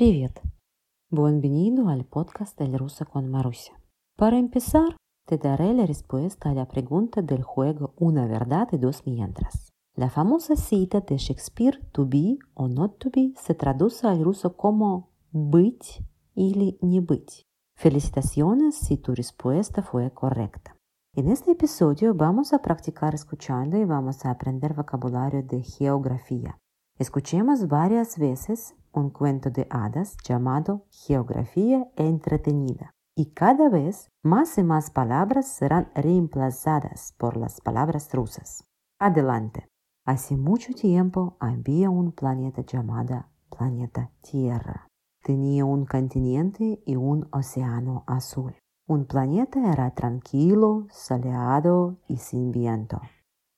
Привет! Buonvenido al podcast del ruso con Marusia. Para empezar, te daré la respuesta a la pregunta del juego Una verdad y dos mientras. La famosa cita de Shakespeare to be o not to be se traduce al ruso como быть или не быть. Felicitaciones si tu respuesta fue correcta. En este episodio vamos a practicar escuchando y vamos a aprender vocabulario de geografía. Escuchemos varias veces un cuento de hadas llamado Geografía entretenida y cada vez más y más palabras serán reemplazadas por las palabras rusas. Adelante. Hace mucho tiempo había un planeta llamado planeta Tierra. Tenía un continente y un océano azul. Un planeta era tranquilo, soleado y sin viento.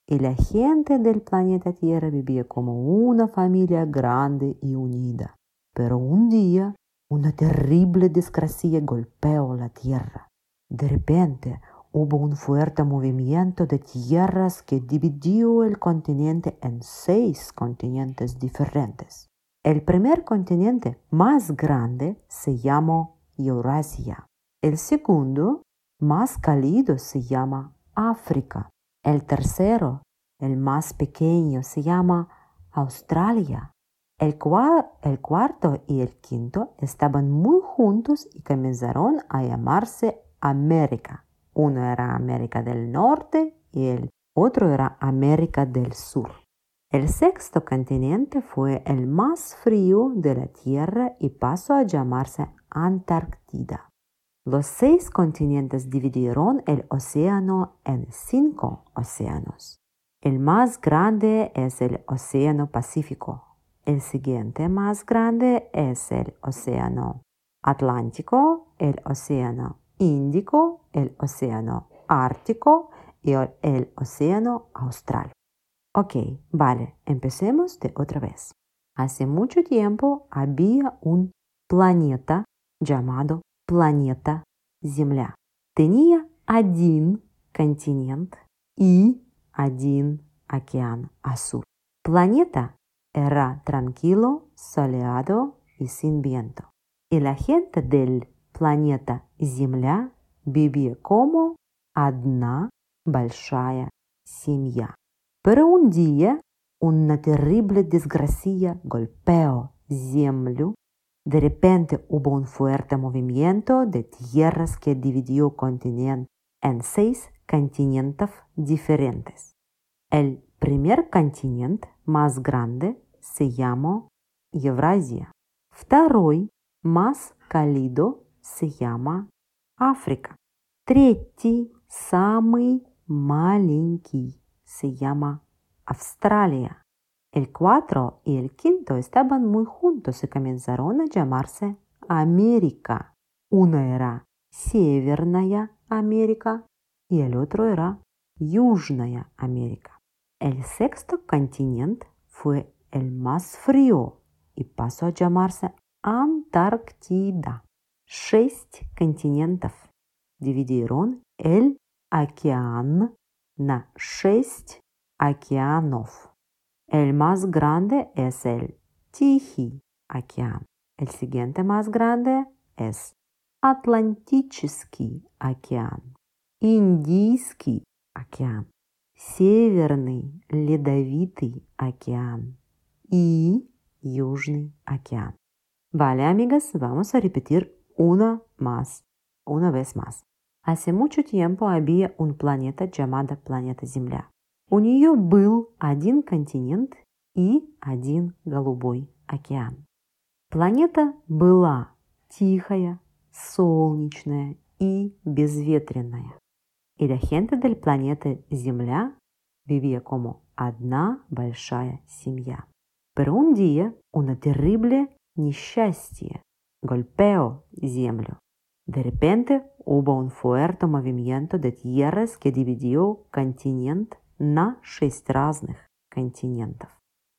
Y la gente del planeta Tierra vivía como una familia grande y unida. Pero un día una terrible desgracia golpeó la Tierra. De repente hubo un fuerte movimiento de tierras que dividió el continente en seis continentes diferentes. El primer continente más grande se llamó Eurasia. El segundo, más cálido, se llama África. El tercero, el más pequeño, se llama Australia. El, el, cuarto y el quinto estaban muy juntos y comenzaron a llamarse América. Uno era América del Norte y el otro era América del Sur. El sexto continente fue el más frío de la Tierra y pasó a llamarse Antártida. Los seis continentes dividieron el océano en cinco océanos. El más grande es el Océano Pacífico. El siguiente más grande es el Océano Atlántico, el Océano Índico, el Océano Ártico y el Océano Austral. Ok, vale, empecemos de otra vez. Hace mucho tiempo había un planeta llamado планета Земля. Tenía один континент и один океан azul. Planeta era tranquilo, soleado y sin viento. Y la gente del planeta Земля vivía como одна большая семья. Pero un día una terrible desgracia golpeó Землю de repente hubo un fuerte movimiento de tierras que dividió el continente en seis continentes diferentes. El primer continente más grande se llamó Eurasia. Второй, más cálido, se llama África. Третий, самый маленький, se llama Australia. El cuatro y el quinto estaban muy juntos y comenzaron a llamarse América. Uno era Северная América y el otro era Южная América. El sexto continente fue el más frío y pasó a llamarse Antártida. Seis continentes dividieron el океан на шесть океанов. El más grande es el Тихий океан. El siguiente más grande es Атлантический океан, Индийский океан, Северный Ледовитый океан y Южный океан. Vale, amigas, vamos a repetir una más, una vez más. Hace mucho tiempo había un planeta llamado planeta Земля. У нее был один континент и один голубой океан. Планета была тихая, солнечная и безветренная. И la gente del planeta Земля vivía como одна большая семья. Pero un día una несчастье golpeó Землю. De repente hubo un fuerte movimiento de tierras que continente на шесть разных континентов.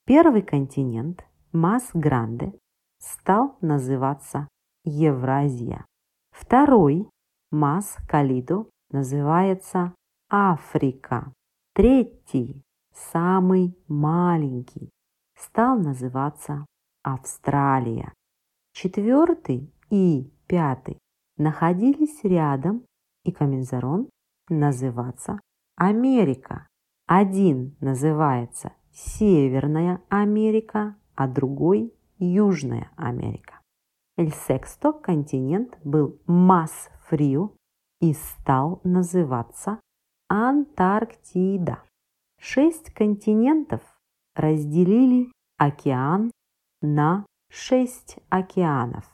Первый континент, más grande, стал называться Евразия. Второй, más cálido, называется Африка. Третий, самый маленький, стал называться Австралия. Четвертый и пятый находились рядом, и Камензарон называться Америка. Один называется Северная Америка, а другой Южная Америка. Эль Сексто континент был масс фрио и стал называться Антарктида. Шесть континентов разделили океан на шесть океанов.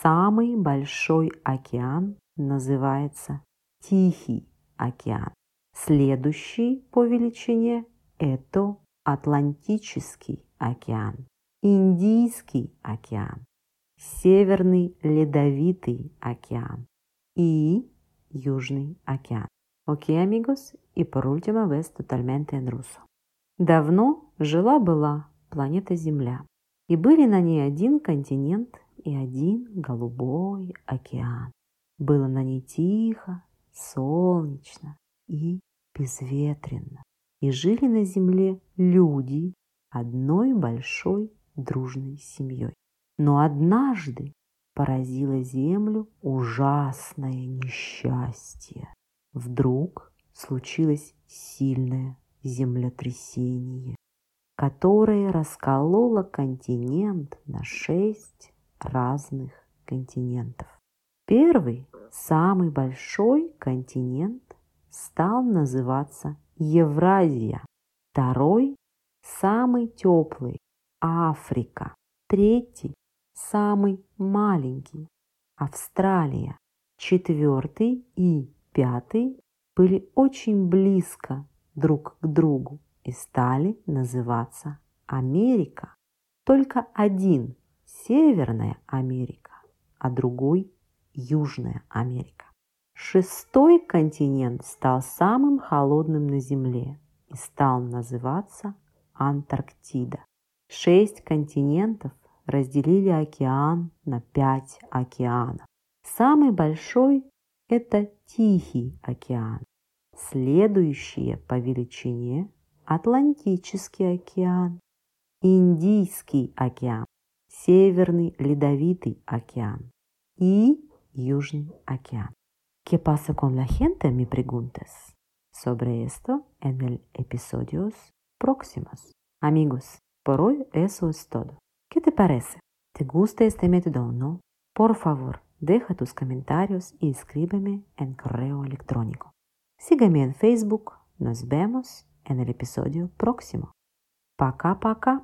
Самый большой океан называется Тихий океан. Следующий по величине – это Атлантический океан, Индийский океан, Северный Ледовитый океан и Южный океан. Окей, amigos, и por última vez totalmente en ruso. Давно жила-была планета Земля, и были на ней один континент и один голубой океан. Было на ней тихо, солнечно и безветренно. И жили на земле люди одной большой дружной семьей. Но однажды поразило землю ужасное несчастье. Вдруг случилось сильное землетрясение, которое раскололо континент на шесть разных континентов. Первый, самый большой континент стал называться Евразия. Второй, самый теплый – Африка. Третий, самый маленький – Австралия. Четвертый и пятый были очень близко друг к другу и стали называться Америка. Только один – Северная Америка, а другой Южная Америка. Шестой континент стал самым холодным на Земле и стал называться Антарктида. Шесть континентов разделили океан на пять океанов. Самый большой – это Тихий океан. Следующие по величине – Атлантический океан, Индийский океан, Северный Ледовитый океан и Южный океан. ¿Qué pasa con la gente? Me preguntas. Sobre esto en el episodios próximos. Amigos, por hoy eso es todo. ¿Qué te parece? ¿Te gusta este método o no? Por favor, deja tus comentarios y escríbeme en correo electrónico. Sígueme en Facebook. Nos vemos en el episodio próximo. Пока-пока.